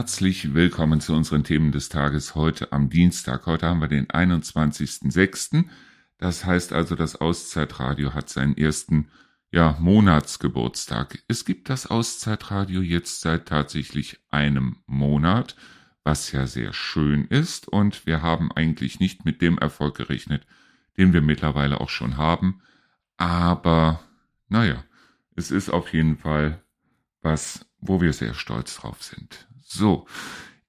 Herzlich willkommen zu unseren Themen des Tages heute am Dienstag. Heute haben wir den 21.06. Das heißt also, das Auszeitradio hat seinen ersten ja, Monatsgeburtstag. Es gibt das Auszeitradio jetzt seit tatsächlich einem Monat, was ja sehr schön ist und wir haben eigentlich nicht mit dem Erfolg gerechnet, den wir mittlerweile auch schon haben. Aber naja, es ist auf jeden Fall was, wo wir sehr stolz drauf sind. So,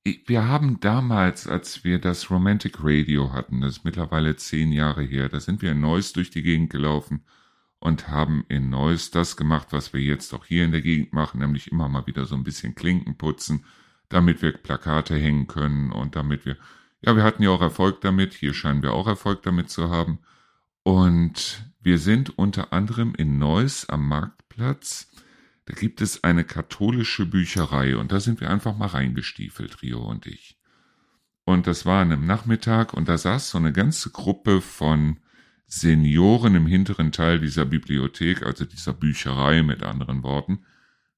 wir haben damals, als wir das Romantic Radio hatten, das ist mittlerweile zehn Jahre her, da sind wir in Neuss durch die Gegend gelaufen und haben in Neuss das gemacht, was wir jetzt auch hier in der Gegend machen, nämlich immer mal wieder so ein bisschen Klinken putzen, damit wir Plakate hängen können und damit wir, ja, wir hatten ja auch Erfolg damit, hier scheinen wir auch Erfolg damit zu haben. Und wir sind unter anderem in Neuss am Marktplatz da gibt es eine katholische Bücherei und da sind wir einfach mal reingestiefelt, Rio und ich. Und das war an einem Nachmittag und da saß so eine ganze Gruppe von Senioren im hinteren Teil dieser Bibliothek, also dieser Bücherei mit anderen Worten,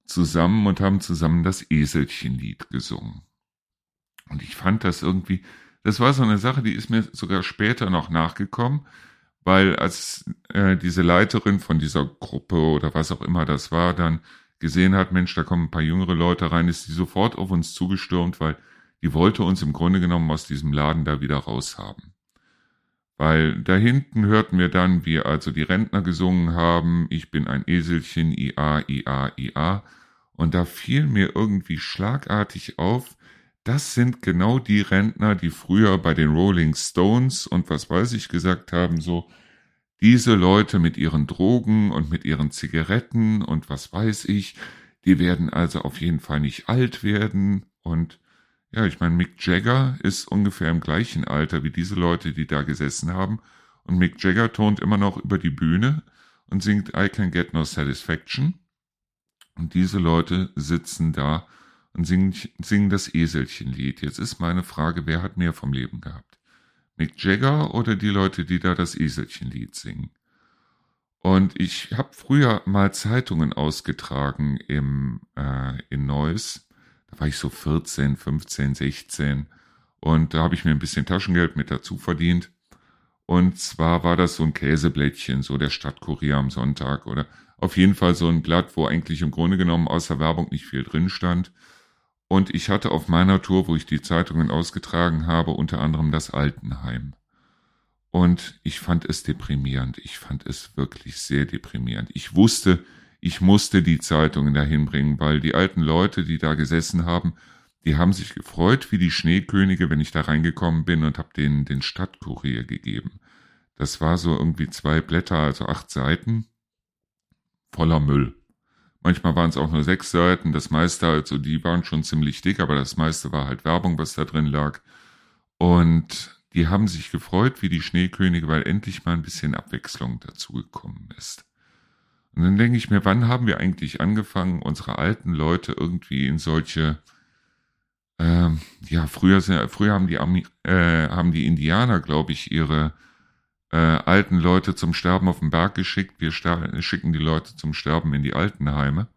zusammen und haben zusammen das Eselchenlied gesungen. Und ich fand das irgendwie, das war so eine Sache, die ist mir sogar später noch nachgekommen, weil als äh, diese Leiterin von dieser Gruppe oder was auch immer das war, dann gesehen hat, Mensch, da kommen ein paar jüngere Leute rein, ist sie sofort auf uns zugestürmt, weil die wollte uns im Grunde genommen aus diesem Laden da wieder raushaben. Weil da hinten hörten wir dann, wie also die Rentner gesungen haben, ich bin ein Eselchen, ia, ia, ia. Und da fiel mir irgendwie schlagartig auf, das sind genau die Rentner, die früher bei den Rolling Stones und was weiß ich gesagt haben, so, diese Leute mit ihren Drogen und mit ihren Zigaretten und was weiß ich, die werden also auf jeden Fall nicht alt werden und ja, ich meine, Mick Jagger ist ungefähr im gleichen Alter wie diese Leute, die da gesessen haben. Und Mick Jagger tont immer noch über die Bühne und singt I Can Get No Satisfaction. Und diese Leute sitzen da und singen, singen das Eselchenlied. Jetzt ist meine Frage, wer hat mehr vom Leben gehabt? Mick Jagger oder die Leute, die da das Eselchenlied singen? Und ich habe früher mal Zeitungen ausgetragen im, äh, in Neuss. Da war ich so 14, 15, 16. Und da habe ich mir ein bisschen Taschengeld mit dazu verdient. Und zwar war das so ein Käseblättchen, so der Stadtkurier am Sonntag oder auf jeden Fall so ein Blatt, wo eigentlich im Grunde genommen außer Werbung nicht viel drin stand. Und ich hatte auf meiner Tour, wo ich die Zeitungen ausgetragen habe, unter anderem das Altenheim. Und ich fand es deprimierend. Ich fand es wirklich sehr deprimierend. Ich wusste, ich musste die Zeitungen dahin bringen, weil die alten Leute, die da gesessen haben, die haben sich gefreut wie die Schneekönige, wenn ich da reingekommen bin und habe denen den Stadtkurier gegeben. Das war so irgendwie zwei Blätter, also acht Seiten voller Müll. Manchmal waren es auch nur sechs Seiten. Das meiste, also die waren schon ziemlich dick, aber das meiste war halt Werbung, was da drin lag. Und die haben sich gefreut wie die Schneekönige, weil endlich mal ein bisschen Abwechslung dazugekommen ist. Und dann denke ich mir, wann haben wir eigentlich angefangen, unsere alten Leute irgendwie in solche, ähm, ja, früher, früher haben die, äh, haben die Indianer, glaube ich, ihre äh, alten Leute zum Sterben auf den Berg geschickt. Wir schicken die Leute zum Sterben in die Altenheime.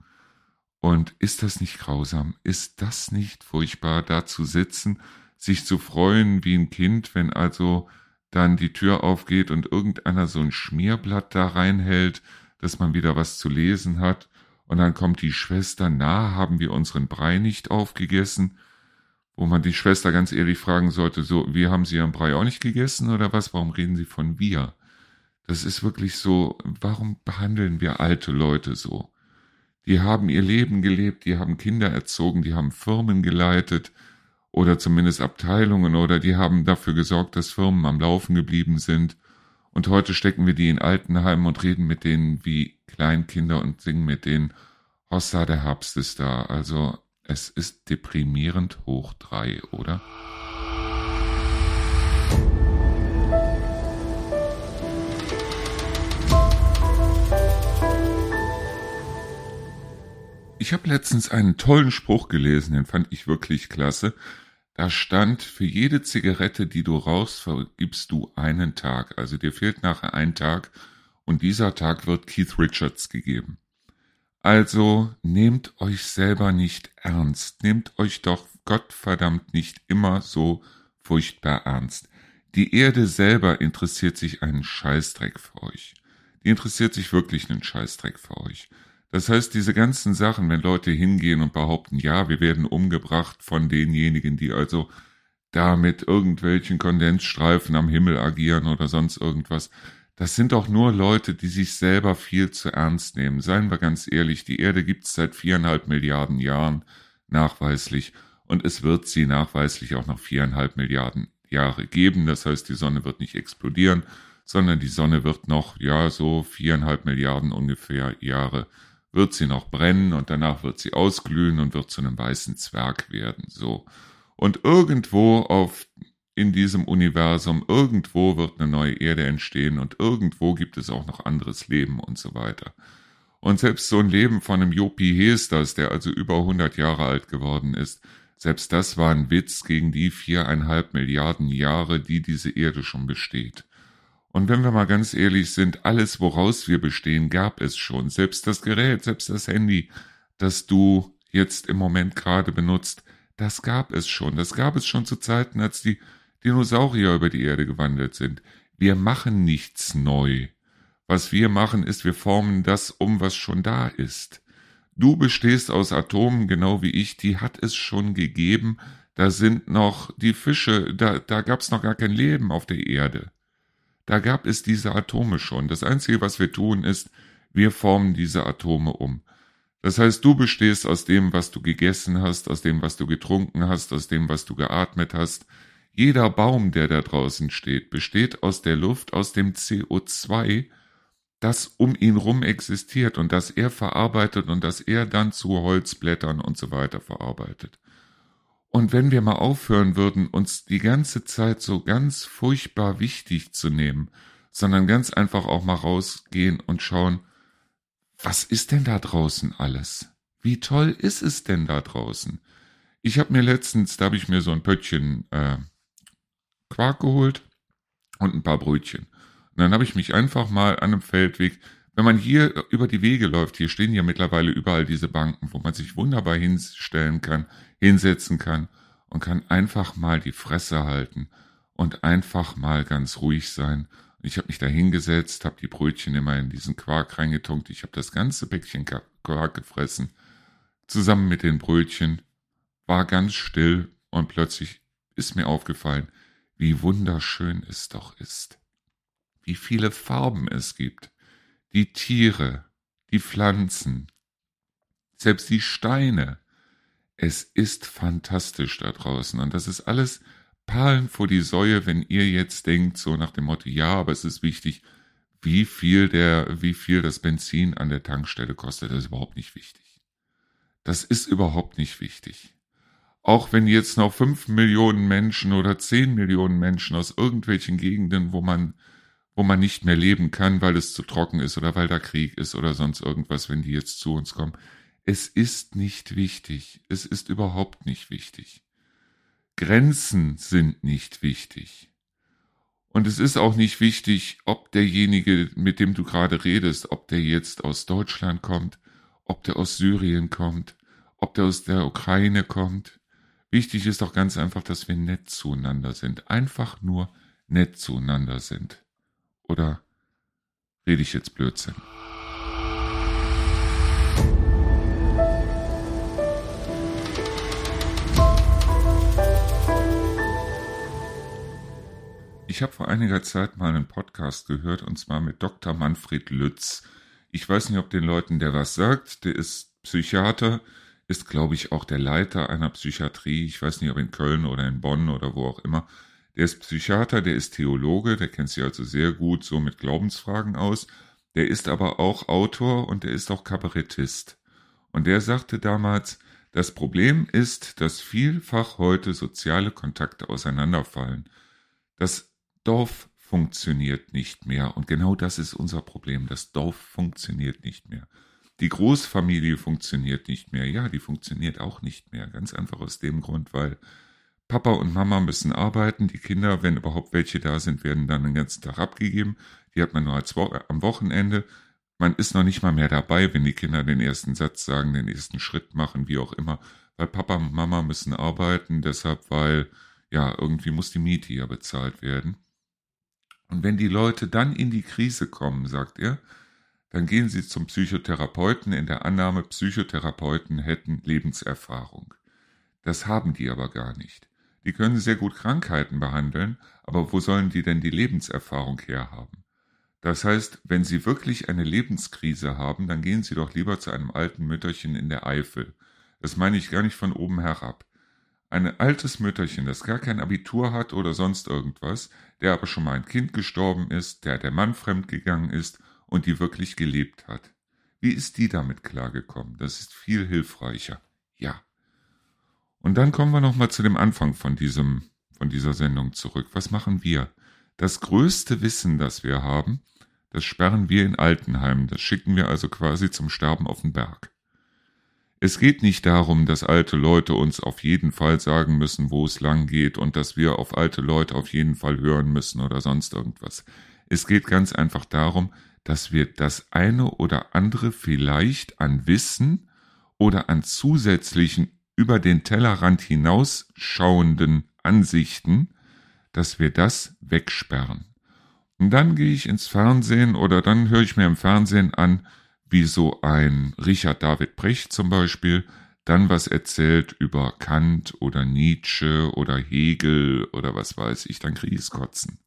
Und ist das nicht grausam? Ist das nicht furchtbar, da zu sitzen, sich zu freuen wie ein Kind, wenn also dann die Tür aufgeht und irgendeiner so ein Schmierblatt da reinhält, dass man wieder was zu lesen hat, und dann kommt die Schwester, na, haben wir unseren Brei nicht aufgegessen? Wo man die Schwester ganz ehrlich fragen sollte, so, wir haben Sie Ihren Brei auch nicht gegessen oder was? Warum reden Sie von wir? Das ist wirklich so, warum behandeln wir alte Leute so? Die haben ihr Leben gelebt, die haben Kinder erzogen, die haben Firmen geleitet oder zumindest Abteilungen oder die haben dafür gesorgt, dass Firmen am Laufen geblieben sind. Und heute stecken wir die in Altenheimen und reden mit denen wie Kleinkinder und singen mit denen, Hossa, der Herbst ist da. Also es ist deprimierend hoch drei, oder? Ich habe letztens einen tollen Spruch gelesen, den fand ich wirklich klasse. Da stand, für jede Zigarette, die du rauchst, vergibst du einen Tag. Also dir fehlt nachher ein Tag und dieser Tag wird Keith Richards gegeben. Also nehmt euch selber nicht ernst, nehmt euch doch Gottverdammt nicht immer so furchtbar ernst. Die Erde selber interessiert sich einen Scheißdreck für euch. Die interessiert sich wirklich einen Scheißdreck für euch. Das heißt, diese ganzen Sachen, wenn Leute hingehen und behaupten, ja, wir werden umgebracht von denjenigen, die also da mit irgendwelchen Kondensstreifen am Himmel agieren oder sonst irgendwas, das sind doch nur Leute, die sich selber viel zu ernst nehmen. Seien wir ganz ehrlich, die Erde gibt's seit viereinhalb Milliarden Jahren nachweislich und es wird sie nachweislich auch noch viereinhalb Milliarden Jahre geben. Das heißt, die Sonne wird nicht explodieren, sondern die Sonne wird noch, ja, so viereinhalb Milliarden ungefähr Jahre wird sie noch brennen und danach wird sie ausglühen und wird zu einem weißen Zwerg werden, so. Und irgendwo auf, in diesem Universum, irgendwo wird eine neue Erde entstehen und irgendwo gibt es auch noch anderes Leben und so weiter. Und selbst so ein Leben von einem Jopi Hestas, der also über 100 Jahre alt geworden ist, selbst das war ein Witz gegen die viereinhalb Milliarden Jahre, die diese Erde schon besteht. Und wenn wir mal ganz ehrlich sind, alles, woraus wir bestehen, gab es schon. Selbst das Gerät, selbst das Handy, das du jetzt im Moment gerade benutzt, das gab es schon. Das gab es schon zu Zeiten, als die Dinosaurier über die Erde gewandelt sind. Wir machen nichts neu. Was wir machen, ist, wir formen das um, was schon da ist. Du bestehst aus Atomen, genau wie ich, die hat es schon gegeben. Da sind noch die Fische, da, da gab's noch gar kein Leben auf der Erde. Da gab es diese Atome schon. Das Einzige, was wir tun, ist, wir formen diese Atome um. Das heißt, du bestehst aus dem, was du gegessen hast, aus dem, was du getrunken hast, aus dem, was du geatmet hast. Jeder Baum, der da draußen steht, besteht aus der Luft, aus dem CO2, das um ihn rum existiert und das er verarbeitet und das er dann zu Holzblättern und so weiter verarbeitet. Und wenn wir mal aufhören würden, uns die ganze Zeit so ganz furchtbar wichtig zu nehmen, sondern ganz einfach auch mal rausgehen und schauen, was ist denn da draußen alles? Wie toll ist es denn da draußen? Ich habe mir letztens, da habe ich mir so ein Pöttchen äh, Quark geholt und ein paar Brötchen. Und dann habe ich mich einfach mal an einem Feldweg, wenn man hier über die Wege läuft, hier stehen ja mittlerweile überall diese Banken, wo man sich wunderbar hinstellen kann, hinsetzen kann und kann einfach mal die Fresse halten und einfach mal ganz ruhig sein. Ich habe mich da hingesetzt, habe die Brötchen immer in diesen Quark reingetunkt. Ich habe das ganze Päckchen Quark gefressen, zusammen mit den Brötchen, war ganz still und plötzlich ist mir aufgefallen, wie wunderschön es doch ist wie viele Farben es gibt, die Tiere, die Pflanzen, selbst die Steine. Es ist fantastisch da draußen und das ist alles Perlen vor die Säue, wenn ihr jetzt denkt, so nach dem Motto, ja, aber es ist wichtig, wie viel der, wie viel das Benzin an der Tankstelle kostet, das ist überhaupt nicht wichtig. Das ist überhaupt nicht wichtig. Auch wenn jetzt noch fünf Millionen Menschen oder zehn Millionen Menschen aus irgendwelchen Gegenden, wo man wo man nicht mehr leben kann, weil es zu trocken ist oder weil da Krieg ist oder sonst irgendwas, wenn die jetzt zu uns kommen. Es ist nicht wichtig. Es ist überhaupt nicht wichtig. Grenzen sind nicht wichtig. Und es ist auch nicht wichtig, ob derjenige, mit dem du gerade redest, ob der jetzt aus Deutschland kommt, ob der aus Syrien kommt, ob der aus der Ukraine kommt. Wichtig ist doch ganz einfach, dass wir nett zueinander sind. Einfach nur nett zueinander sind. Oder rede ich jetzt Blödsinn? Ich habe vor einiger Zeit mal einen Podcast gehört und zwar mit Dr. Manfred Lütz. Ich weiß nicht, ob den Leuten der was sagt. Der ist Psychiater, ist glaube ich auch der Leiter einer Psychiatrie. Ich weiß nicht, ob in Köln oder in Bonn oder wo auch immer. Der ist Psychiater, der ist Theologe, der kennt sich also sehr gut so mit Glaubensfragen aus. Der ist aber auch Autor und der ist auch Kabarettist. Und der sagte damals, das Problem ist, dass vielfach heute soziale Kontakte auseinanderfallen. Das Dorf funktioniert nicht mehr. Und genau das ist unser Problem. Das Dorf funktioniert nicht mehr. Die Großfamilie funktioniert nicht mehr. Ja, die funktioniert auch nicht mehr. Ganz einfach aus dem Grund, weil Papa und Mama müssen arbeiten. Die Kinder, wenn überhaupt welche da sind, werden dann den ganzen Tag abgegeben. Die hat man nur Wo am Wochenende. man ist noch nicht mal mehr dabei, wenn die Kinder den ersten Satz sagen, den ersten Schritt machen, wie auch immer, weil Papa und Mama müssen arbeiten, deshalb, weil, ja, irgendwie muss die Miete ja bezahlt werden. Und wenn die Leute dann in die Krise kommen, sagt er, dann gehen sie zum Psychotherapeuten in der Annahme, Psychotherapeuten hätten Lebenserfahrung. Das haben die aber gar nicht. Die können sehr gut Krankheiten behandeln, aber wo sollen die denn die Lebenserfahrung herhaben? Das heißt, wenn Sie wirklich eine Lebenskrise haben, dann gehen Sie doch lieber zu einem alten Mütterchen in der Eifel. Das meine ich gar nicht von oben herab. Ein altes Mütterchen, das gar kein Abitur hat oder sonst irgendwas, der aber schon mal ein Kind gestorben ist, der der Mann fremdgegangen ist und die wirklich gelebt hat. Wie ist die damit klargekommen? Das ist viel hilfreicher. Ja. Und dann kommen wir nochmal zu dem Anfang von diesem, von dieser Sendung zurück. Was machen wir? Das größte Wissen, das wir haben, das sperren wir in Altenheimen, das schicken wir also quasi zum Sterben auf den Berg. Es geht nicht darum, dass alte Leute uns auf jeden Fall sagen müssen, wo es lang geht und dass wir auf alte Leute auf jeden Fall hören müssen oder sonst irgendwas. Es geht ganz einfach darum, dass wir das eine oder andere vielleicht an Wissen oder an zusätzlichen über den Tellerrand hinausschauenden Ansichten, dass wir das wegsperren. Und dann gehe ich ins Fernsehen oder dann höre ich mir im Fernsehen an, wie so ein Richard David Brecht zum Beispiel dann was erzählt über Kant oder Nietzsche oder Hegel oder was weiß ich, dann kriege ich es kotzen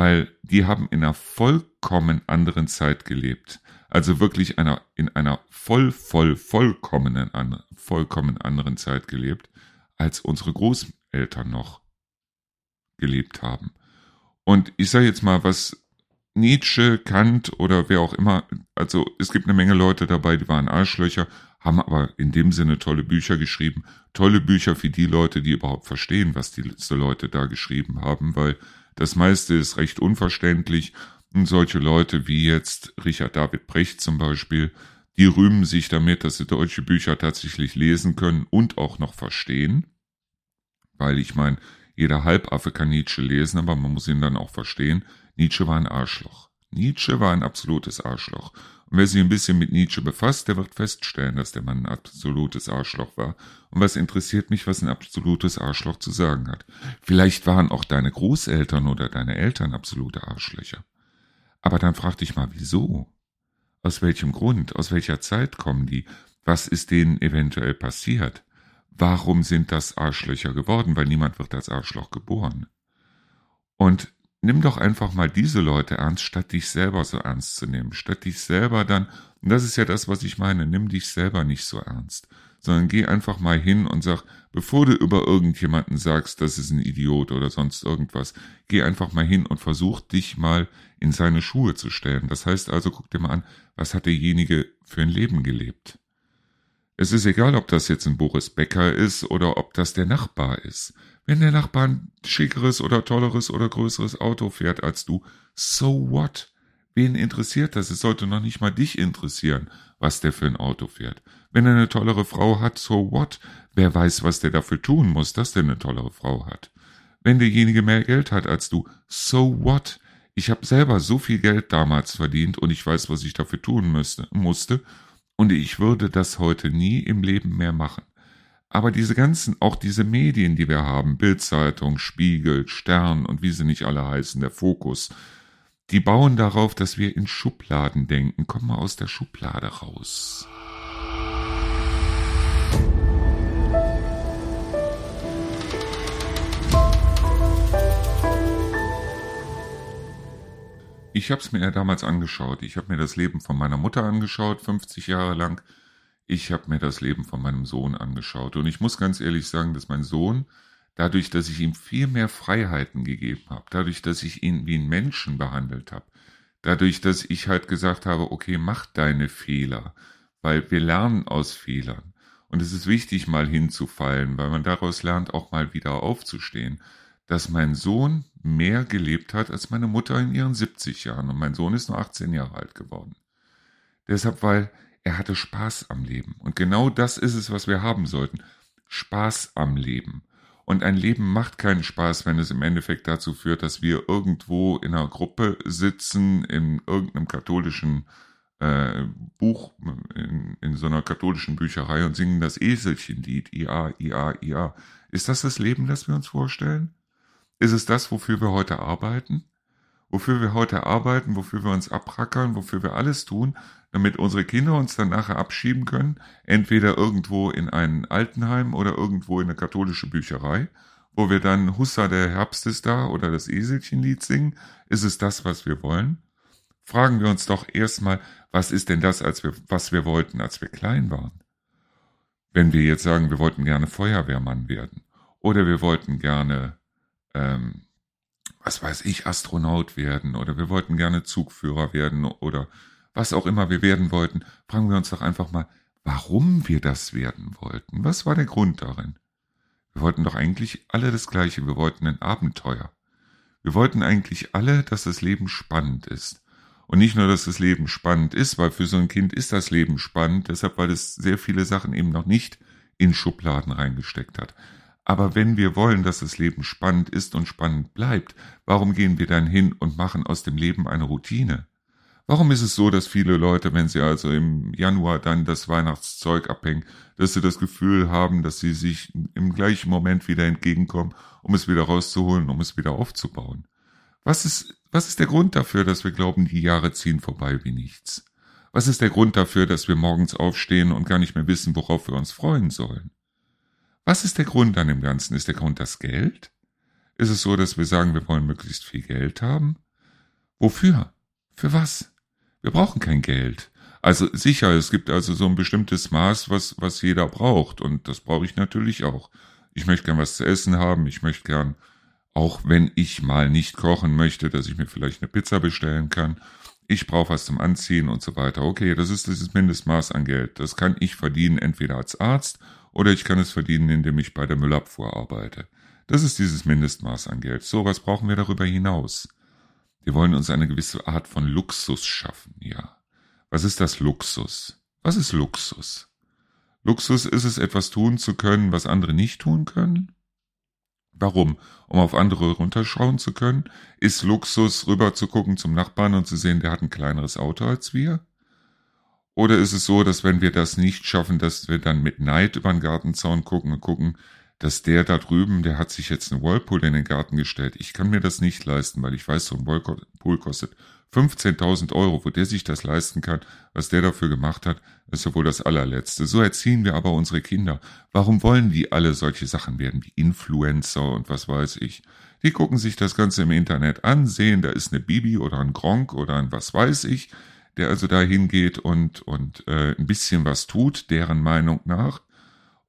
weil die haben in einer vollkommen anderen Zeit gelebt. Also wirklich einer, in einer voll, voll, vollkommenen, vollkommen anderen Zeit gelebt, als unsere Großeltern noch gelebt haben. Und ich sage jetzt mal, was Nietzsche, Kant oder wer auch immer, also es gibt eine Menge Leute dabei, die waren Arschlöcher, haben aber in dem Sinne tolle Bücher geschrieben. Tolle Bücher für die Leute, die überhaupt verstehen, was diese Leute da geschrieben haben, weil das meiste ist recht unverständlich und solche Leute wie jetzt Richard David Brecht zum Beispiel, die rühmen sich damit, dass sie deutsche Bücher tatsächlich lesen können und auch noch verstehen. Weil ich meine, jeder Halbaffe kann Nietzsche lesen, aber man muss ihn dann auch verstehen. Nietzsche war ein Arschloch. Nietzsche war ein absolutes Arschloch. Und wer sich ein bisschen mit Nietzsche befasst, der wird feststellen, dass der Mann ein absolutes Arschloch war. Und was interessiert mich, was ein absolutes Arschloch zu sagen hat? Vielleicht waren auch deine Großeltern oder deine Eltern absolute Arschlöcher. Aber dann frag dich mal, wieso? Aus welchem Grund? Aus welcher Zeit kommen die? Was ist denen eventuell passiert? Warum sind das Arschlöcher geworden? Weil niemand wird als Arschloch geboren. Und nimm doch einfach mal diese Leute ernst, statt dich selber so ernst zu nehmen. Statt dich selber dann, und das ist ja das, was ich meine, nimm dich selber nicht so ernst, sondern geh einfach mal hin und sag, bevor du über irgendjemanden sagst, das ist ein Idiot oder sonst irgendwas, geh einfach mal hin und versuch dich mal in seine Schuhe zu stellen. Das heißt also, guck dir mal an, was hat derjenige für ein Leben gelebt? Es ist egal, ob das jetzt ein Boris Becker ist oder ob das der Nachbar ist. Wenn der Nachbar ein schickeres oder tolleres oder größeres Auto fährt als du, so what? Wen interessiert das? Es sollte noch nicht mal dich interessieren, was der für ein Auto fährt. Wenn er eine tollere Frau hat, so what? Wer weiß, was der dafür tun muss, dass der eine tollere Frau hat. Wenn derjenige mehr Geld hat als du, so what? Ich habe selber so viel Geld damals verdient und ich weiß, was ich dafür tun müsste, musste, und ich würde das heute nie im Leben mehr machen. Aber diese ganzen, auch diese Medien, die wir haben, Bildzeitung, Spiegel, Stern und wie sie nicht alle heißen, der Fokus, die bauen darauf, dass wir in Schubladen denken. Komm mal aus der Schublade raus. Ich habe es mir ja damals angeschaut. Ich habe mir das Leben von meiner Mutter angeschaut, 50 Jahre lang ich habe mir das Leben von meinem Sohn angeschaut und ich muss ganz ehrlich sagen, dass mein Sohn, dadurch, dass ich ihm viel mehr Freiheiten gegeben habe, dadurch, dass ich ihn wie einen Menschen behandelt habe, dadurch, dass ich halt gesagt habe, okay, mach deine Fehler, weil wir lernen aus Fehlern. Und es ist wichtig, mal hinzufallen, weil man daraus lernt, auch mal wieder aufzustehen, dass mein Sohn mehr gelebt hat als meine Mutter in ihren 70 Jahren. Und mein Sohn ist nur 18 Jahre alt geworden. Deshalb, weil er hatte Spaß am Leben. Und genau das ist es, was wir haben sollten. Spaß am Leben. Und ein Leben macht keinen Spaß, wenn es im Endeffekt dazu führt, dass wir irgendwo in einer Gruppe sitzen, in irgendeinem katholischen äh, Buch in, in so einer katholischen Bücherei und singen das Eselchenlied, IA, IA, IA. Ist das das Leben, das wir uns vorstellen? Ist es das, wofür wir heute arbeiten? Wofür wir heute arbeiten, wofür wir uns abrackern, wofür wir alles tun, damit unsere Kinder uns dann nachher abschieben können, entweder irgendwo in ein Altenheim oder irgendwo in eine katholische Bücherei, wo wir dann Hussa der Herbst ist da oder das Eselchenlied singen. Ist es das, was wir wollen? Fragen wir uns doch erstmal, was ist denn das, als wir, was wir wollten, als wir klein waren? Wenn wir jetzt sagen, wir wollten gerne Feuerwehrmann werden oder wir wollten gerne, ähm, was weiß ich, Astronaut werden oder wir wollten gerne Zugführer werden oder was auch immer wir werden wollten, fragen wir uns doch einfach mal, warum wir das werden wollten. Was war der Grund darin? Wir wollten doch eigentlich alle das Gleiche. Wir wollten ein Abenteuer. Wir wollten eigentlich alle, dass das Leben spannend ist. Und nicht nur, dass das Leben spannend ist, weil für so ein Kind ist das Leben spannend, deshalb, weil es sehr viele Sachen eben noch nicht in Schubladen reingesteckt hat. Aber wenn wir wollen, dass das Leben spannend ist und spannend bleibt, warum gehen wir dann hin und machen aus dem Leben eine Routine? Warum ist es so, dass viele Leute, wenn sie also im Januar dann das Weihnachtszeug abhängen, dass sie das Gefühl haben, dass sie sich im gleichen Moment wieder entgegenkommen, um es wieder rauszuholen, um es wieder aufzubauen? Was ist, was ist der Grund dafür, dass wir glauben, die Jahre ziehen vorbei wie nichts? Was ist der Grund dafür, dass wir morgens aufstehen und gar nicht mehr wissen, worauf wir uns freuen sollen? Was ist der Grund an dem Ganzen? Ist der Grund das Geld? Ist es so, dass wir sagen, wir wollen möglichst viel Geld haben? Wofür? Für was? Wir brauchen kein Geld. Also sicher, es gibt also so ein bestimmtes Maß, was, was jeder braucht. Und das brauche ich natürlich auch. Ich möchte gern was zu essen haben. Ich möchte gern, auch wenn ich mal nicht kochen möchte, dass ich mir vielleicht eine Pizza bestellen kann. Ich brauche was zum Anziehen und so weiter. Okay, das ist dieses Mindestmaß an Geld. Das kann ich verdienen entweder als Arzt oder ich kann es verdienen, indem ich bei der Müllabfuhr arbeite. Das ist dieses Mindestmaß an Geld. So was brauchen wir darüber hinaus. Wir wollen uns eine gewisse Art von Luxus schaffen, ja. Was ist das Luxus? Was ist Luxus? Luxus ist es, etwas tun zu können, was andere nicht tun können? Warum? Um auf andere runterschauen zu können? Ist Luxus, rüber zu gucken zum Nachbarn und zu sehen, der hat ein kleineres Auto als wir? Oder ist es so, dass wenn wir das nicht schaffen, dass wir dann mit Neid über den Gartenzaun gucken und gucken, dass der da drüben, der hat sich jetzt einen Whirlpool in den Garten gestellt. Ich kann mir das nicht leisten, weil ich weiß, so ein Whirlpool kostet 15.000 Euro. Wo der sich das leisten kann, was der dafür gemacht hat, ist ja wohl das allerletzte. So erziehen wir aber unsere Kinder. Warum wollen die alle solche Sachen werden wie Influencer und was weiß ich? Die gucken sich das Ganze im Internet an, sehen, da ist eine Bibi oder ein Gronk oder ein was weiß ich, der also da hingeht und, und äh, ein bisschen was tut, deren Meinung nach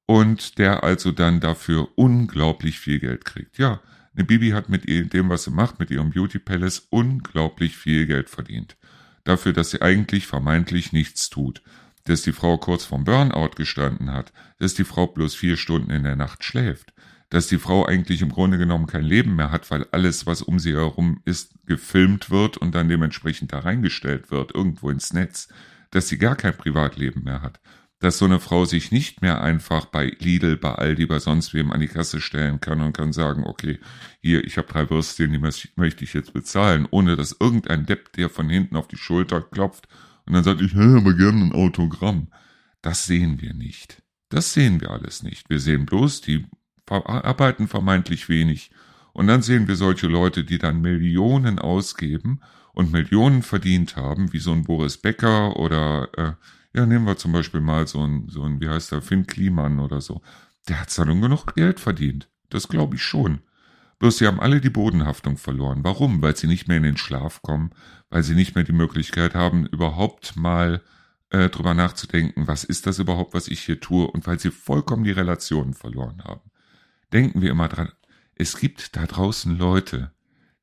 und der also dann dafür unglaublich viel Geld kriegt. Ja, eine Bibi hat mit dem, was sie macht, mit ihrem Beauty Palace unglaublich viel Geld verdient. Dafür, dass sie eigentlich vermeintlich nichts tut. Dass die Frau kurz vorm Burnout gestanden hat. Dass die Frau bloß vier Stunden in der Nacht schläft. Dass die Frau eigentlich im Grunde genommen kein Leben mehr hat, weil alles, was um sie herum ist, gefilmt wird und dann dementsprechend da reingestellt wird, irgendwo ins Netz. Dass sie gar kein Privatleben mehr hat dass so eine Frau sich nicht mehr einfach bei Lidl, bei Aldi, bei sonst wem an die Kasse stellen kann und kann sagen, okay, hier, ich habe drei Würstchen, die möchte ich jetzt bezahlen, ohne dass irgendein Depp, der von hinten auf die Schulter klopft und dann sagt, ich hätte aber gerne ein Autogramm. Das sehen wir nicht. Das sehen wir alles nicht. Wir sehen bloß, die arbeiten vermeintlich wenig. Und dann sehen wir solche Leute, die dann Millionen ausgeben und Millionen verdient haben, wie so ein Boris Becker oder äh, ja, nehmen wir zum Beispiel mal so ein, so ein, wie heißt der, Finn Kliman oder so. Der hat dann genug Geld verdient. Das glaube ich schon. Bloß sie haben alle die Bodenhaftung verloren. Warum? Weil sie nicht mehr in den Schlaf kommen, weil sie nicht mehr die Möglichkeit haben, überhaupt mal äh, drüber nachzudenken, was ist das überhaupt, was ich hier tue, und weil sie vollkommen die Relationen verloren haben. Denken wir immer dran, es gibt da draußen Leute,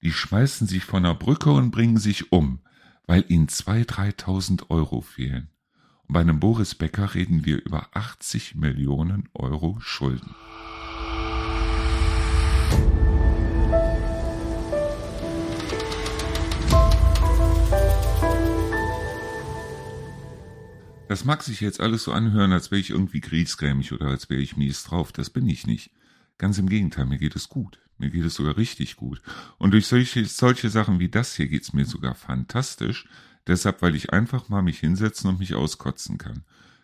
die schmeißen sich von der Brücke und bringen sich um, weil ihnen zwei, dreitausend Euro fehlen. Bei einem Boris Becker reden wir über 80 Millionen Euro Schulden. Das mag sich jetzt alles so anhören, als wäre ich irgendwie griesgrämig oder als wäre ich mies drauf. Das bin ich nicht. Ganz im Gegenteil, mir geht es gut. Mir geht es sogar richtig gut. Und durch solche, solche Sachen wie das hier geht's mir sogar fantastisch. Deshalb, weil ich einfach mal mich hinsetzen und mich auskotzen kann.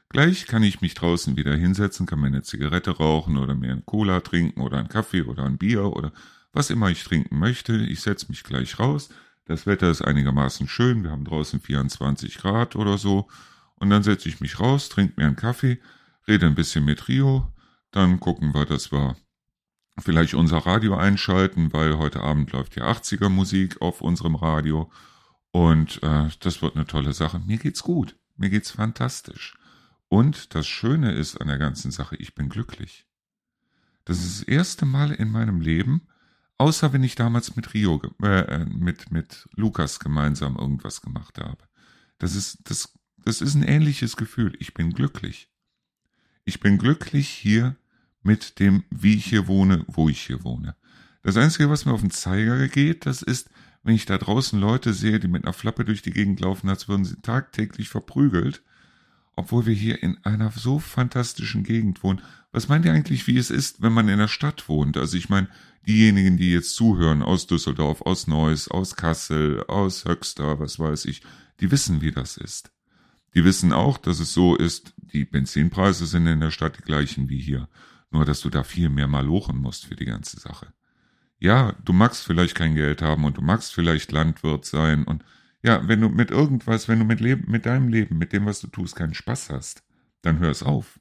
Gleich kann ich mich draußen wieder hinsetzen, kann mir eine Zigarette rauchen oder mir einen Cola trinken oder einen Kaffee oder ein Bier oder was immer ich trinken möchte. Ich setze mich gleich raus. Das Wetter ist einigermaßen schön. Wir haben draußen 24 Grad oder so. Und dann setze ich mich raus, trinke mir einen Kaffee, rede ein bisschen mit Rio. Dann gucken wir, dass wir vielleicht unser Radio einschalten, weil heute Abend läuft ja 80er Musik auf unserem Radio. Und äh, das wird eine tolle Sache. Mir geht's gut. Mir geht's fantastisch. Und das Schöne ist an der ganzen Sache, ich bin glücklich. Das ist das erste Mal in meinem Leben, außer wenn ich damals mit Rio, äh, mit, mit Lukas gemeinsam irgendwas gemacht habe. Das ist, das, das ist ein ähnliches Gefühl. Ich bin glücklich. Ich bin glücklich hier mit dem, wie ich hier wohne, wo ich hier wohne. Das Einzige, was mir auf den Zeiger geht, das ist, wenn ich da draußen Leute sehe, die mit einer Flappe durch die Gegend laufen, als würden sie tagtäglich verprügelt, obwohl wir hier in einer so fantastischen Gegend wohnen. Was meint ihr eigentlich, wie es ist, wenn man in der Stadt wohnt? Also ich meine, diejenigen, die jetzt zuhören aus Düsseldorf, aus Neuss, aus Kassel, aus Höxter, was weiß ich, die wissen, wie das ist. Die wissen auch, dass es so ist, die Benzinpreise sind in der Stadt die gleichen wie hier. Nur, dass du da viel mehr malochen musst für die ganze Sache. Ja, du magst vielleicht kein Geld haben und du magst vielleicht Landwirt sein und ja, wenn du mit irgendwas, wenn du mit, Leben, mit deinem Leben, mit dem, was du tust, keinen Spaß hast, dann hör es auf.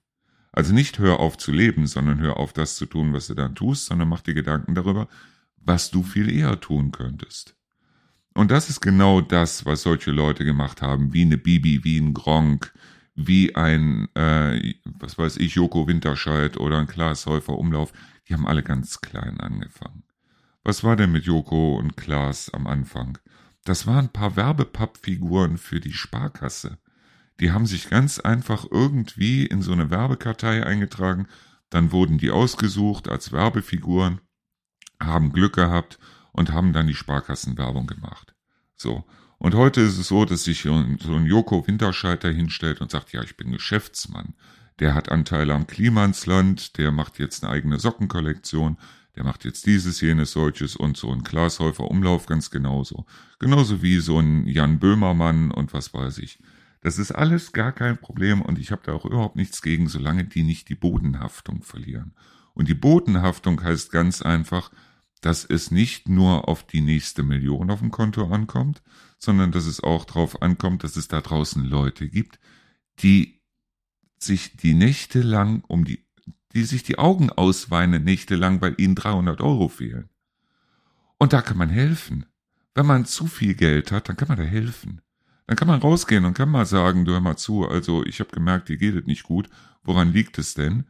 Also nicht hör auf zu leben, sondern hör auf das zu tun, was du dann tust, sondern mach dir Gedanken darüber, was du viel eher tun könntest. Und das ist genau das, was solche Leute gemacht haben, wie eine Bibi, wie ein Gronk, wie ein, äh, was weiß ich, Joko Winterscheid oder ein Klaas Häufer Umlauf. Die haben alle ganz klein angefangen. Was war denn mit Joko und Klaas am Anfang? Das waren ein paar Werbepappfiguren für die Sparkasse. Die haben sich ganz einfach irgendwie in so eine Werbekartei eingetragen, dann wurden die ausgesucht als Werbefiguren, haben Glück gehabt und haben dann die Sparkassenwerbung gemacht. So. Und heute ist es so, dass sich so ein Joko Winterscheiter hinstellt und sagt, ja, ich bin Geschäftsmann. Der hat Anteile am Klimansland, der macht jetzt eine eigene Sockenkollektion, der macht jetzt dieses, jenes, solches und so ein Glashäufer Umlauf ganz genauso. Genauso wie so ein Jan Böhmermann und was weiß ich. Das ist alles gar kein Problem und ich habe da auch überhaupt nichts gegen, solange die nicht die Bodenhaftung verlieren. Und die Bodenhaftung heißt ganz einfach, dass es nicht nur auf die nächste Million auf dem Konto ankommt, sondern dass es auch darauf ankommt, dass es da draußen Leute gibt, die sich die Nächte lang um die die sich die Augen ausweinen nächtelang, weil ihnen 300 Euro fehlen. Und da kann man helfen. Wenn man zu viel Geld hat, dann kann man da helfen. Dann kann man rausgehen und kann mal sagen, du hör mal zu, also ich habe gemerkt, dir geht es nicht gut. Woran liegt es denn?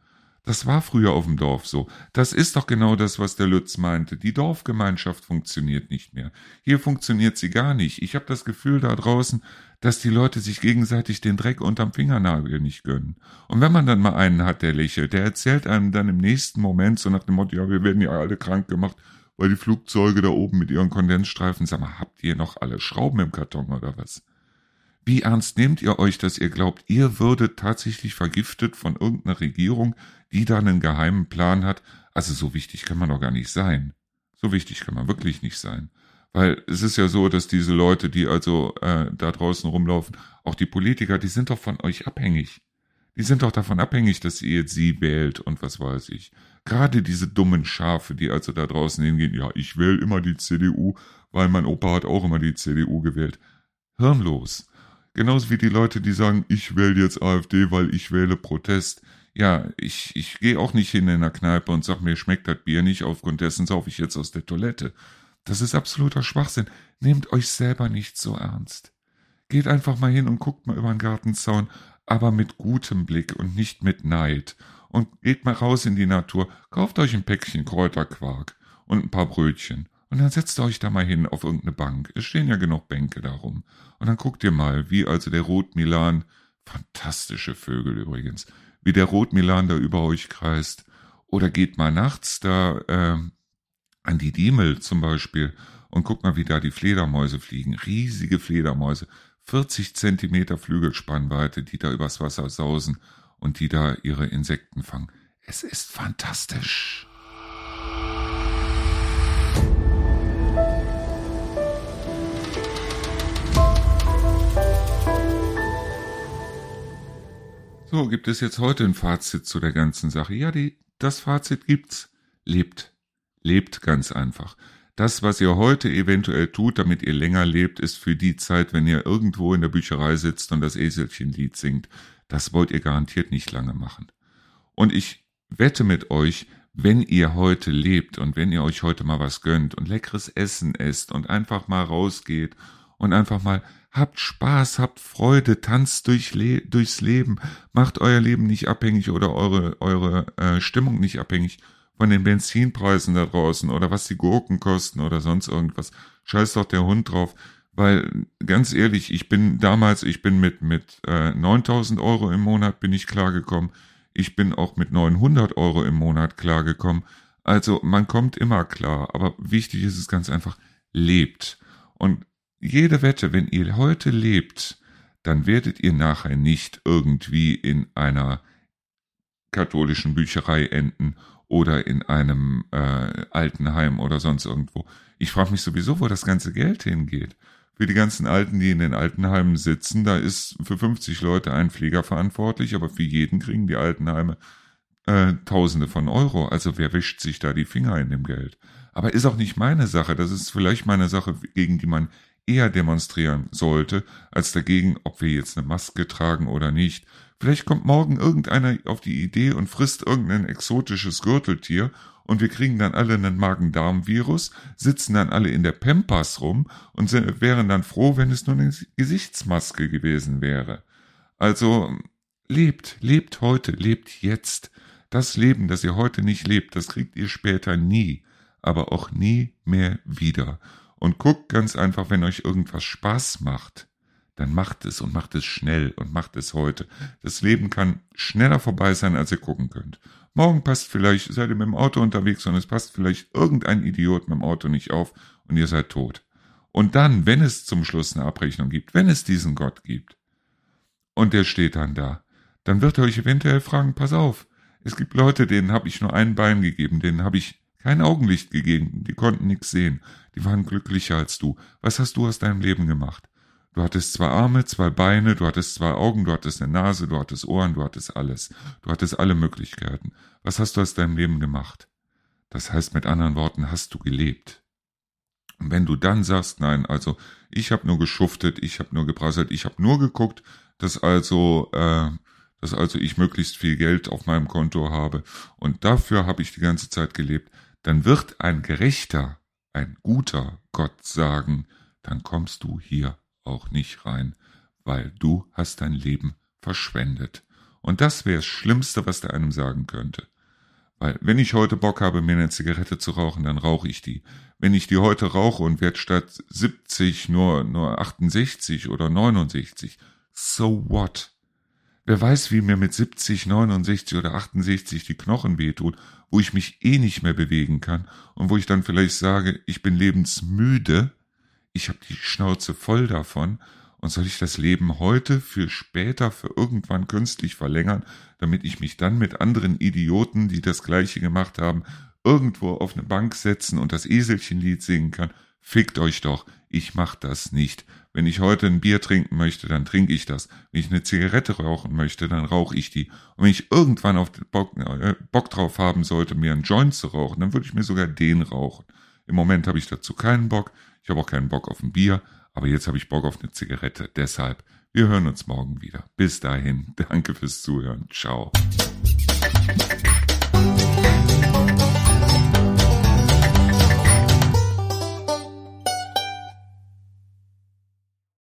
Das war früher auf dem Dorf so. Das ist doch genau das, was der Lütz meinte. Die Dorfgemeinschaft funktioniert nicht mehr. Hier funktioniert sie gar nicht. Ich habe das Gefühl da draußen, dass die Leute sich gegenseitig den Dreck unterm Fingernagel nicht gönnen. Und wenn man dann mal einen hat, der lächelt, der erzählt einem dann im nächsten Moment so nach dem Motto, ja, wir werden ja alle krank gemacht, weil die Flugzeuge da oben mit ihren Kondensstreifen, sag mal, habt ihr noch alle Schrauben im Karton oder was? Wie ernst nehmt ihr euch, dass ihr glaubt, ihr würdet tatsächlich vergiftet von irgendeiner Regierung, die da einen geheimen Plan hat? Also so wichtig kann man doch gar nicht sein. So wichtig kann man wirklich nicht sein. Weil es ist ja so, dass diese Leute, die also äh, da draußen rumlaufen, auch die Politiker, die sind doch von euch abhängig. Die sind doch davon abhängig, dass ihr sie wählt und was weiß ich. Gerade diese dummen Schafe, die also da draußen hingehen, ja, ich wähle immer die CDU, weil mein Opa hat auch immer die CDU gewählt. Hirnlos. Genauso wie die Leute, die sagen, ich wähle jetzt AfD, weil ich wähle Protest. Ja, ich, ich gehe auch nicht hin in der Kneipe und sag mir, schmeckt das Bier nicht, aufgrund dessen sauf ich jetzt aus der Toilette. Das ist absoluter Schwachsinn. Nehmt euch selber nicht so ernst. Geht einfach mal hin und guckt mal über den Gartenzaun, aber mit gutem Blick und nicht mit Neid. Und geht mal raus in die Natur, kauft euch ein Päckchen Kräuterquark und ein paar Brötchen und dann setzt euch da mal hin auf irgendeine Bank. Es stehen ja genug Bänke darum. Und dann guckt ihr mal, wie also der Rotmilan, fantastische Vögel übrigens, wie der Rotmilan da über euch kreist. Oder geht mal nachts da äh, an die Diemel zum Beispiel und guckt mal, wie da die Fledermäuse fliegen. Riesige Fledermäuse, 40 Zentimeter Flügelspannweite, die da übers Wasser sausen und die da ihre Insekten fangen. Es ist fantastisch. So, gibt es jetzt heute ein Fazit zu der ganzen Sache? Ja, die, das Fazit gibt's. Lebt. Lebt ganz einfach. Das, was ihr heute eventuell tut, damit ihr länger lebt, ist für die Zeit, wenn ihr irgendwo in der Bücherei sitzt und das Eselchenlied singt. Das wollt ihr garantiert nicht lange machen. Und ich wette mit euch, wenn ihr heute lebt und wenn ihr euch heute mal was gönnt und leckeres Essen esst und einfach mal rausgeht und einfach mal Habt Spaß, habt Freude, tanzt durch Le durchs Leben, macht euer Leben nicht abhängig oder eure, eure äh, Stimmung nicht abhängig von den Benzinpreisen da draußen oder was die Gurken kosten oder sonst irgendwas. Scheiß doch der Hund drauf. Weil, ganz ehrlich, ich bin damals, ich bin mit, mit äh, 9000 Euro im Monat bin ich klargekommen. Ich bin auch mit 900 Euro im Monat klargekommen. Also man kommt immer klar, aber wichtig ist es ganz einfach, lebt. Und jede Wette, wenn ihr heute lebt, dann werdet ihr nachher nicht irgendwie in einer katholischen Bücherei enden oder in einem äh, Altenheim oder sonst irgendwo. Ich frage mich sowieso, wo das ganze Geld hingeht. Für die ganzen Alten, die in den Altenheimen sitzen, da ist für 50 Leute ein Pfleger verantwortlich, aber für jeden kriegen die Altenheime äh, Tausende von Euro. Also wer wischt sich da die Finger in dem Geld? Aber ist auch nicht meine Sache. Das ist vielleicht meine Sache, gegen die man eher demonstrieren sollte, als dagegen, ob wir jetzt eine Maske tragen oder nicht. Vielleicht kommt morgen irgendeiner auf die Idee und frisst irgendein exotisches Gürteltier und wir kriegen dann alle einen Magen-Darm-Virus, sitzen dann alle in der Pampas rum und wären dann froh, wenn es nur eine Gesichtsmaske gewesen wäre. Also lebt, lebt heute, lebt jetzt. Das Leben, das ihr heute nicht lebt, das kriegt ihr später nie, aber auch nie mehr wieder. Und guckt ganz einfach, wenn euch irgendwas Spaß macht, dann macht es und macht es schnell und macht es heute. Das Leben kann schneller vorbei sein, als ihr gucken könnt. Morgen passt vielleicht, seid ihr mit dem Auto unterwegs und es passt vielleicht irgendein Idiot mit dem Auto nicht auf und ihr seid tot. Und dann, wenn es zum Schluss eine Abrechnung gibt, wenn es diesen Gott gibt, und der steht dann da, dann wird er euch eventuell fragen, pass auf, es gibt Leute, denen habe ich nur ein Bein gegeben, denen habe ich kein Augenlicht gegeben, die konnten nichts sehen, die waren glücklicher als du. Was hast du aus deinem Leben gemacht? Du hattest zwei Arme, zwei Beine, du hattest zwei Augen, du hattest eine Nase, du hattest Ohren, du hattest alles. Du hattest alle Möglichkeiten. Was hast du aus deinem Leben gemacht? Das heißt mit anderen Worten, hast du gelebt. Und wenn du dann sagst, nein, also ich habe nur geschuftet, ich habe nur geprasselt, ich habe nur geguckt, dass also äh, dass also ich möglichst viel Geld auf meinem Konto habe und dafür habe ich die ganze Zeit gelebt, dann wird ein gerechter, ein guter Gott sagen, dann kommst du hier auch nicht rein, weil du hast dein Leben verschwendet. Und das wäre das Schlimmste, was der einem sagen könnte. Weil wenn ich heute Bock habe, mir eine Zigarette zu rauchen, dann rauche ich die. Wenn ich die heute rauche und werde statt 70 nur, nur 68 oder 69, so what? Wer weiß, wie mir mit 70, 69 oder 68 die Knochen wehtun, wo ich mich eh nicht mehr bewegen kann und wo ich dann vielleicht sage, ich bin lebensmüde, ich habe die Schnauze voll davon und soll ich das Leben heute für später, für irgendwann künstlich verlängern, damit ich mich dann mit anderen Idioten, die das gleiche gemacht haben, irgendwo auf eine Bank setzen und das Eselchenlied singen kann? Fickt euch doch, ich mach das nicht. Wenn ich heute ein Bier trinken möchte, dann trinke ich das. Wenn ich eine Zigarette rauchen möchte, dann rauche ich die. Und wenn ich irgendwann auf Bock, äh, Bock drauf haben sollte, mir einen Joint zu rauchen, dann würde ich mir sogar den rauchen. Im Moment habe ich dazu keinen Bock. Ich habe auch keinen Bock auf ein Bier. Aber jetzt habe ich Bock auf eine Zigarette. Deshalb, wir hören uns morgen wieder. Bis dahin, danke fürs Zuhören. Ciao.